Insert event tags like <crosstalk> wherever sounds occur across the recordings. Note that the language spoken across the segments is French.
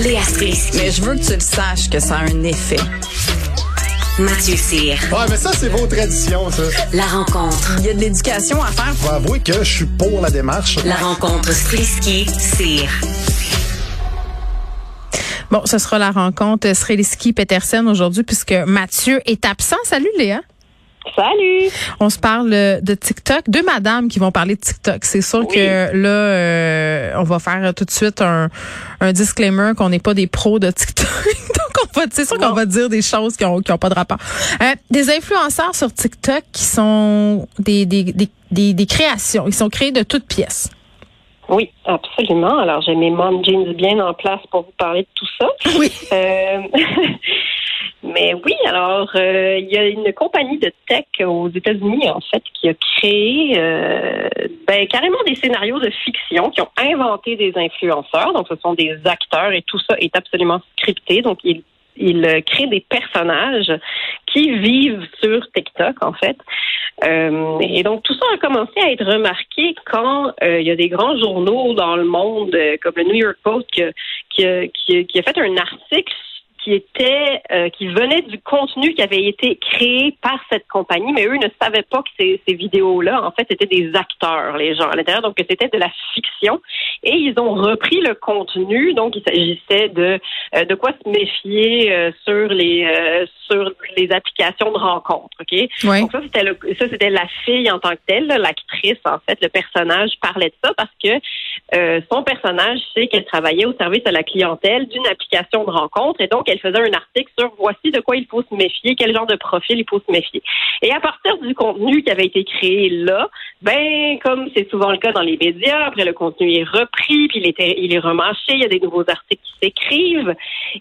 Léa Strisky. Mais je veux que tu le saches que ça a un effet. Mathieu Cyr. Ouais, mais ça, c'est vos traditions, ça. La rencontre. Il y a de l'éducation à faire. Faut avouer que je suis pour la démarche. La rencontre Strisky-Cyr. Bon, ce sera la rencontre Sreliski-Petersen aujourd'hui puisque Mathieu est absent. Salut Léa. Salut! On se parle de TikTok. Deux madames qui vont parler de TikTok. C'est sûr que là, euh, on va faire tout de suite un, un disclaimer qu'on n'est pas des pros de TikTok. <laughs> Donc, on va, c'est sûr qu'on va dire des choses qui ont, qui ont pas de rapport. Euh, des influenceurs sur TikTok qui sont des, des, des, des, des créations. Ils sont créés de toutes pièces. Oui, absolument. Alors, j'ai mes mom jeans bien en place pour vous parler de tout ça. <laughs> Oui. Euh, <laughs> mais oui, alors, euh, il y a une compagnie de tech aux États-Unis, en fait, qui a créé euh, ben, carrément des scénarios de fiction, qui ont inventé des influenceurs. Donc, ce sont des acteurs et tout ça est absolument scripté. Donc, ils il crée des personnages qui vivent sur TikTok, en fait. Euh, et donc, tout ça a commencé à être remarqué quand euh, il y a des grands journaux dans le monde, euh, comme le New York Post, qui, qui a fait un article qui était euh, qui venait du contenu qui avait été créé par cette compagnie, mais eux ne savaient pas que ces, ces vidéos-là, en fait, c'était des acteurs, les gens à l'intérieur, donc que c'était de la fiction. Et ils ont repris le contenu, donc il s'agissait de euh, de quoi se méfier euh, sur les sur les applications de rencontres, ok? Oui. Donc ça c'était le, ça c'était la fille en tant que telle, l'actrice en fait, le personnage parlait de ça parce que son personnage sait qu'elle travaillait au service de la clientèle d'une application de rencontre et donc elle faisait un article sur voici de quoi il faut se méfier, quel genre de profil il faut se méfier. Et à partir du contenu qui avait été créé là, ben comme c'est souvent le cas dans les médias, après le contenu est repris, puis il est, il est remâché, il y a des nouveaux articles qui s'écrivent,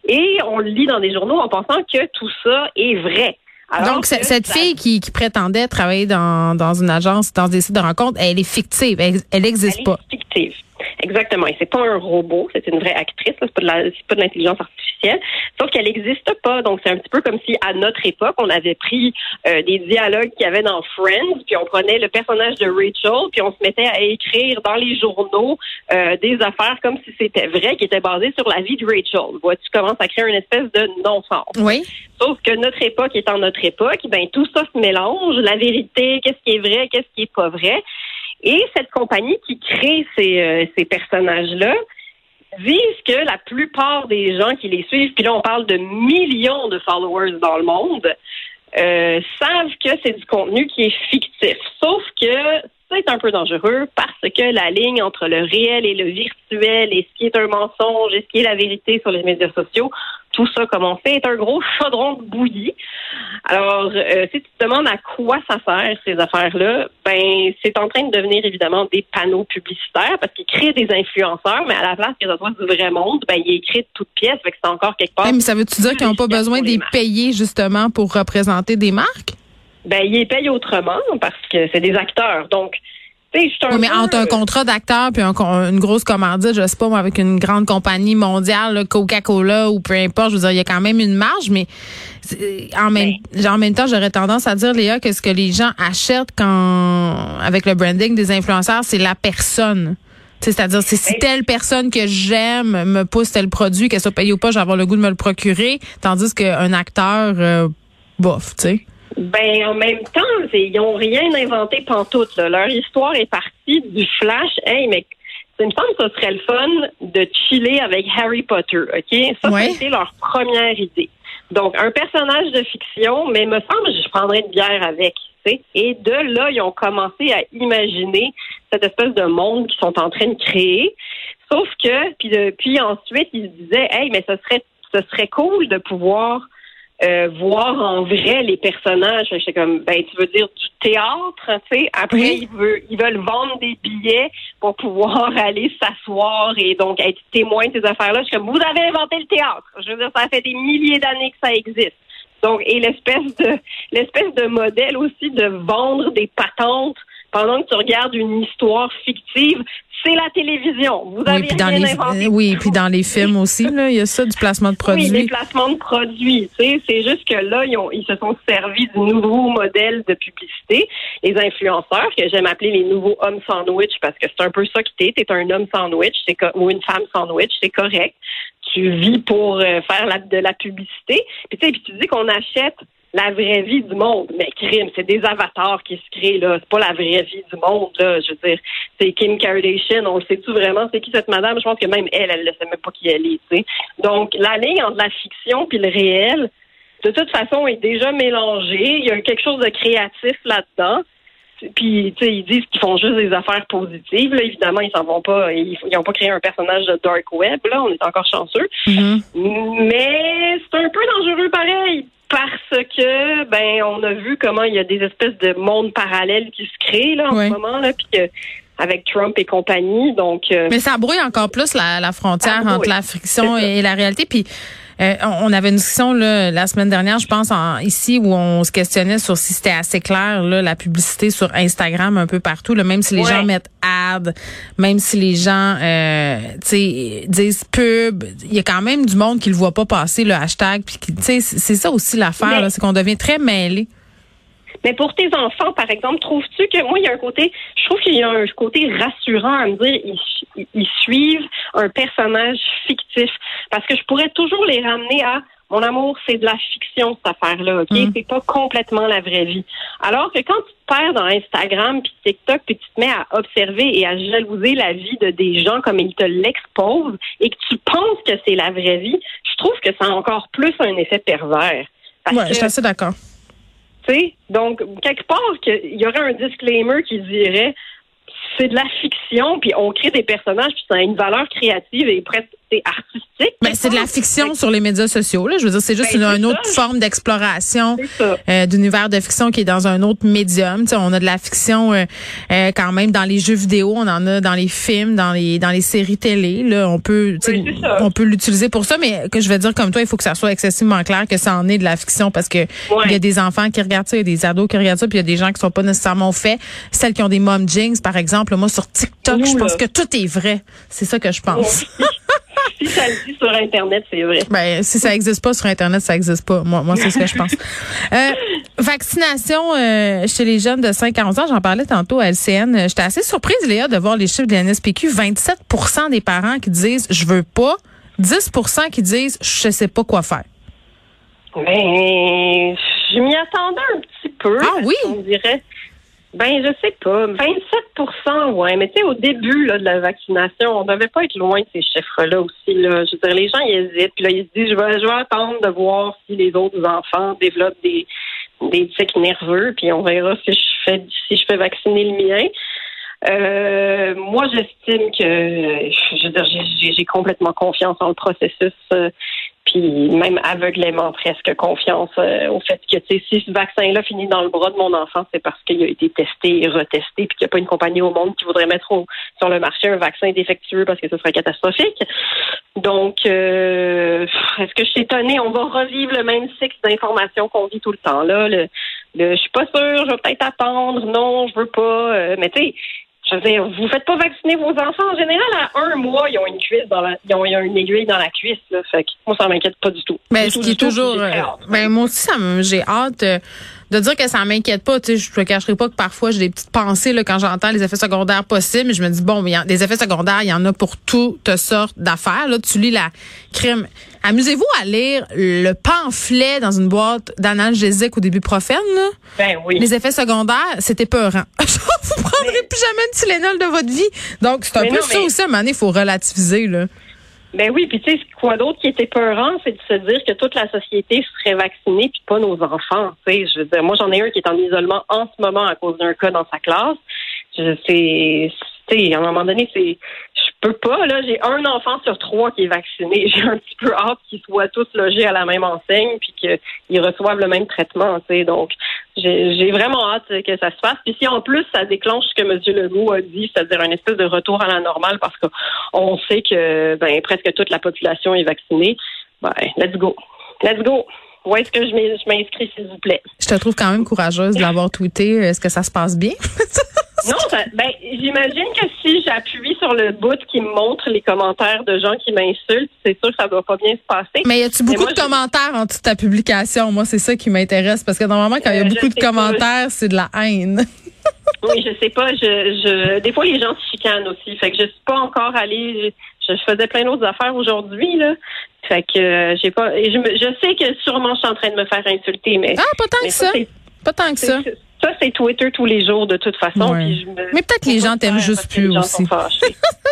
et on le lit dans des journaux en pensant que tout ça est vrai. Alors Donc, cette fille qui, qui, prétendait travailler dans, dans une agence, dans des sites de rencontres, elle est fictive, elle n'existe pas. Est fictive. Exactement. Et c'est pas un robot, c'est une vraie actrice. C'est pas de la, c'est pas de l'intelligence artificielle. Sauf qu'elle n'existe pas. Donc c'est un petit peu comme si à notre époque on avait pris euh, des dialogues qu'il y avait dans Friends, puis on prenait le personnage de Rachel, puis on se mettait à écrire dans les journaux euh, des affaires comme si c'était vrai, qui étaient basées sur la vie de Rachel. Vois-tu commences à créer une espèce de non-sens? Oui. Sauf que notre époque étant notre époque, ben tout ça se mélange. La vérité, qu'est-ce qui est vrai, qu'est-ce qui est pas vrai. Et cette compagnie qui crée ces, euh, ces personnages-là disent que la plupart des gens qui les suivent, puis là on parle de millions de followers dans le monde, euh, savent que c'est du contenu qui est fictif. Sauf que c'est un peu dangereux parce que la ligne entre le réel et le virtuel et ce qui est un mensonge et ce qui est la vérité sur les médias sociaux, tout ça, comme on sait, est un gros <laughs> chaudron de bouillie. Alors, euh, si tu te demandes à quoi ça sert, ces affaires-là, ben, c'est en train de devenir évidemment des panneaux publicitaires parce qu'ils créent des influenceurs, mais à la place que ça soit du vrai monde, ben, ils écrivent de toutes pièces, fait que c'est encore quelque part. mais ça veut-tu dire qu'ils n'ont pas besoin d'y payer justement pour représenter des marques? Ben, ils les payent autrement parce que c'est des acteurs. Donc, oui, mais entre un contrat d'acteur puis un, une grosse commandite, je sais pas moi, avec une grande compagnie mondiale, Coca-Cola ou peu importe, je veux dire, il y a quand même une marge, mais en même, ben. en même temps, j'aurais tendance à dire, Léa, que ce que les gens achètent quand avec le branding des influenceurs, c'est la personne. C'est-à-dire, c'est si ben. telle personne que j'aime me pousse tel produit, qu'elle soit payée ou pas, j'ai avoir le goût de me le procurer, tandis qu'un acteur, euh, bof, tu sais. Ben, en même temps, ils n'ont rien inventé pantoute. Là. Leur histoire est partie du flash. Hey, mais il me semble que ce serait le fun de chiller avec Harry Potter. OK? Ça, ouais. c'était leur première idée. Donc, un personnage de fiction, mais me semble que je prendrais une bière avec. Et de là, ils ont commencé à imaginer cette espèce de monde qu'ils sont en train de créer. Sauf que, puis, de, puis ensuite, ils se disaient, hey, mais ce serait, ce serait cool de pouvoir euh, voir en vrai les personnages. J'étais comme, ben, tu veux dire du théâtre, tu sais? Après, Oui. ils, veulent, ils veulent vendre des billets pour pouvoir <laughs> aller s'asseoir et donc être témoin de ces affaires-là. Je suis comme, vous avez inventé le théâtre. Je veux dire, ça fait des milliers d'années que ça existe. Donc, et l'espèce de l'espèce de modèle aussi de vendre des patentes pendant que tu regardes une histoire fictive, c'est la télévision. Vous avez oui, puis dans rien les inventé. oui, puis dans les films aussi là, il y a ça du placement de <laughs> Oui, les produits. placements de produits. Tu sais, c'est juste que là, ils, ont, ils se sont servis du nouveau modèle de publicité. Les influenceurs, que j'aime appeler les nouveaux hommes sandwich, parce que c'est un peu ça que t'es. T'es un homme sandwich, c'est ou une femme sandwich, c'est correct. Tu vis pour euh, faire la- de la publicité. Puis tu sais, puis tu dis qu'on achète la vraie vie du monde. Mais crime, c'est des avatars qui se créent, là. C'est pas la vraie vie du monde, là. Je veux dire, c'est Kim Kardashian. On le sait-tu vraiment? C'est qui cette madame? Je pense que même elle, elle ne sait même pas qui elle est, tu sais. Donc, la ligne entre la fiction puis le réel, de toute façon, est déjà mélangée. Il y a quelque chose de créatif là-dedans. Puis, tu sais, ils disent qu'ils font juste des affaires positives. Là, évidemment, ils s'en vont pas. Ils n'ont pas créé un personnage de dark web. Là, on est encore chanceux. Mhm. Mais c'est un peu dangereux pareil parce que ben on a vu comment il y a des espèces de mondes parallèles qui se créent là en ce moment là puis que avec Trump et compagnie donc euh, Mais ça brouille encore plus la, la frontière entre la ça. et la réalité. Puis euh, on avait une discussion là, la semaine dernière, je pense, en, ici, où on se questionnait sur si c'était assez clair là, la publicité sur Instagram un peu partout, là, même si les Ouais. gens mettent ad, même si les gens euh, tu sais, disent pub, il y a quand même du monde qui le voit pas passer le hashtag. Puis qui- tu sais, c'est ça aussi l'affaire, c'est qu'on devient très mêlé. Mais pour tes enfants, par exemple, trouves-tu que moi, il y a un côté, je trouve qu'il y a un côté rassurant à me dire, ils, ils- suivent un personnage fictif. Parce que je pourrais toujours les ramener à, mon amour, c'est de la fiction, cette affaire-là, OK? Mm. C'est pas complètement la vraie vie. Alors que quand tu te perds dans Instagram puis TikTok puis tu te mets à observer et à jalouser la vie de des gens comme ils te l'exposent et que tu penses que c'est la vraie vie, je trouve que ça a encore plus un effet pervers. Que- je suis assez d'accord. Tu sais, donc, quelque part, il y aurait un disclaimer qui dirait c'est de la fiction, puis on crée des personnages, puis ça a une valeur créative et presque c'est artistique. Ben, c'est de la fiction sur les médias sociaux. Là. Je veux dire, c'est juste Ben, une, autre ça. forme d'exploration euh, d'univers de fiction qui est dans un autre médium. Tu sais, on a de la fiction euh, euh, quand même dans les jeux vidéo, on en a dans les films, dans les dans les séries télé. Là, on peut, on peut l'utiliser pour ça, mais que je vais dire comme toi, il faut que ça soit excessivement clair que ça en est de la fiction parce que Ouais. il y a des enfants qui regardent ça, il y a des ados qui regardent ça, puis il y a des gens qui sont pas nécessairement au fait. Celles qui ont des mom jeans, par exemple, moi sur TikTok, je pense là. que tout est vrai. C'est ça que je pense. <laughs> si ça le dit sur Internet, c'est vrai. Ben, si ça existe pas sur Internet, ça existe pas. Moi, moi c'est ce que je pense. <laughs> Euh, vaccination euh, chez les jeunes de 5 à 11 ans, j'en parlais tantôt à LCN. J'étais assez surprise, Léa, de voir les chiffres de la NSPQ. 27% des parents qui disent « je veux pas », 10% qui disent « je sais pas quoi faire Ben, je m'y attendais un petit peu. Ah oui? On dirait. Ben, je sais pas. 27% ouais. Mais tu sais, au début là, de la vaccination, on devait pas être loin de ces chiffres-là aussi. Là. Je veux dire, les gens, ils hésitent. Puis là, ils se disent, je vais, je vais attendre de voir si les autres enfants développent des, des tics nerveux. Puis on verra si je fais, si je fais vacciner le mien. Euh, moi, j'estime que j'ai complètement confiance en le processus, euh, puis même aveuglément presque confiance euh, au fait que si ce vaccin-là finit dans le bras de mon enfant, c'est parce qu'il a été testé et retesté, puis qu'il n'y a pas une compagnie au monde qui voudrait mettre au- sur le marché un vaccin défectueux parce que ce serait catastrophique. Donc, euh, est-ce que je suis étonnée? On va revivre le même cycle d'informations qu'on vit tout le temps. Là, le, je suis pas sûre, je vais peut-être attendre. Non, je veux pas. Euh, mais tu sais, je veux dire, vous faites pas vacciner vos enfants. En général, à un mois, ils ont une cuisse dans la, ils ont, ils ont une aiguille dans la cuisse. Là, fait que moi, ça m'inquiète pas du tout. ». Ben, Du ce tout, qui est toujours... euh, ben, moi aussi, ça me- j'ai hâte euh, de dire que ça m'inquiète pas. Tu sais, je te cacherai pas que parfois, j'ai des petites pensées là, quand j'entends les effets secondaires possibles. Mais je me dis, bon, mais des effets secondaires, il y en a pour toutes sortes d'affaires. Là, tu lis la crime. Amusez-vous à lire le pamphlet dans une boîte d'analgésique ou d'ibuprofène. là. Ben oui. Les effets secondaires, c'était peurant. <laughs> vous prendrez plus jamais de Tylenol de votre vie. Donc, c'est un peu non, ça mais- aussi, à un moment donné, il faut relativiser. Là. Ben oui, puis tu sais, quoi d'autre qui était peurant, c'est de se dire que toute la société serait vaccinée, puis pas nos enfants. Tu sais, je veux dire, moi j'en ai un qui est en isolement en ce moment à cause d'un cas dans sa classe. Je sais, tu sais, à un moment donné, c'est, peux pas. Là, j'ai un enfant sur trois qui est vacciné. <laughs> J'ai un petit peu hâte qu'ils soient tous logés à la même enseigne, puis qu'ils reçoivent le même traitement. Tu sais, donc j'ai vraiment hâte que ça se fasse. Puis si en plus ça déclenche ce que M. Legault a dit, c'est-à-dire un espèce de retour à la normale, parce qu'on sait que ben presque toute la population est vaccinée, ben let's go, let's go. Où est-ce que je m'inscris, s'il vous plaît? Je te trouve quand même courageuse de l'avoir tweeté. Est-ce que ça se passe bien? <laughs> Non, ça- ben, j'imagine que si j'appuie sur le bout qui me montre les commentaires de gens qui m'insultent, c'est sûr que ça va pas bien se passer. Mais y a-tu beaucoup moi, de commentaires en dessous de ta publication? Moi, c'est ça qui m'intéresse parce que normalement, quand il y a Euh, beaucoup de commentaires, c'est de la haine. <laughs> Oui, je sais pas. Je, je, des fois, les gens se chicanent aussi. Fait que je suis pas encore allée. Je, je faisais plein d'autres affaires aujourd'hui, là. Fait que euh, j'ai pas. et Je, me- je sais que sûrement je suis en train de me faire insulter, mais. Ah, pas tant mais que ça. Pas tant que ça. Ça, c'est Twitter tous les jours, de toute façon. Ouais. puis je me- Mais peut-être que les gens t'aiment juste plus les gens aussi. sont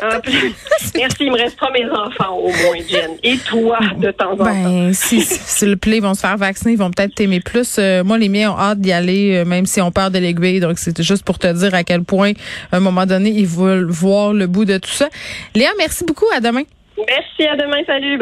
<laughs> Merci, il me restera mes enfants au moins, Jen. Et toi, de temps en temps. Ben, si, si le play vont se faire vacciner, ils vont peut-être t'aimer plus. Euh, moi, les miens ont hâte d'y aller, euh, même si on perd de l'aiguille. Donc, c'était juste pour te dire à quel point, à un moment donné, ils veulent voir le bout de tout ça. Léa, merci beaucoup. À demain. Merci, à demain, salut.